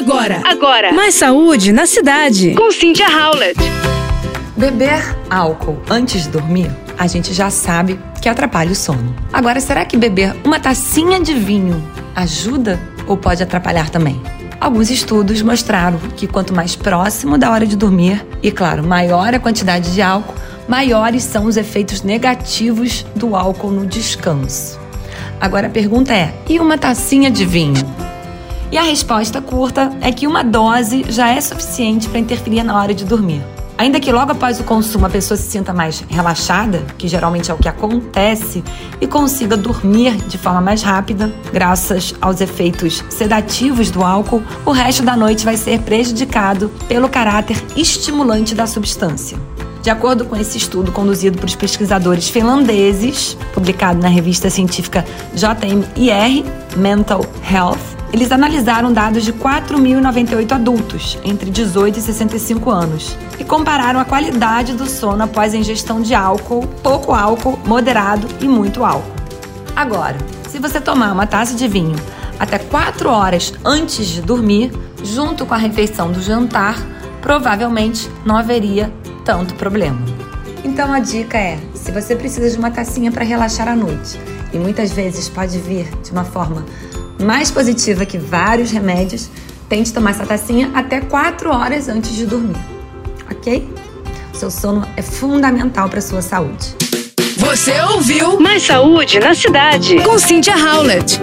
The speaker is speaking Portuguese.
Agora, Agora, mais saúde na cidade. com Cynthia Howlett. Beber álcool antes de dormir, a gente já sabe que atrapalha o sono. Agora, será que beber uma tacinha de vinho ajuda ou pode atrapalhar também? Alguns estudos mostraram que quanto mais próximo da hora de dormir, e claro, maior a quantidade de álcool, maiores são os efeitos negativos do álcool no descanso. Agora a pergunta é: e uma tacinha de vinho? E a resposta curta é que uma dose já é suficiente para interferir na hora de dormir. Ainda que logo após o consumo a pessoa se sinta mais relaxada, que geralmente é o que acontece, e consiga dormir de forma mais rápida, graças aos efeitos sedativos do álcool, o resto da noite vai ser prejudicado pelo caráter estimulante da substância. De acordo com esse estudo conduzido por pesquisadores finlandeses, publicado na revista científica JMIR Mental Health, eles analisaram dados de 4.098 adultos entre 18 e 65 anos e compararam a qualidade do sono após a ingestão de álcool, pouco álcool, moderado e muito álcool. Agora, se você tomar uma taça de vinho até 4 horas antes de dormir, junto com a refeição do jantar, provavelmente não haveria tanto problema. Então a dica é: se você precisa de uma tacinha para relaxar à noite, e muitas vezes pode vir de uma forma mais positiva que vários remédios, tente tomar essa tacinha até 4 horas antes de dormir, ok? O seu sono é fundamental para sua saúde. Você ouviu Mais saúde na cidade. com Cynthia Howlett.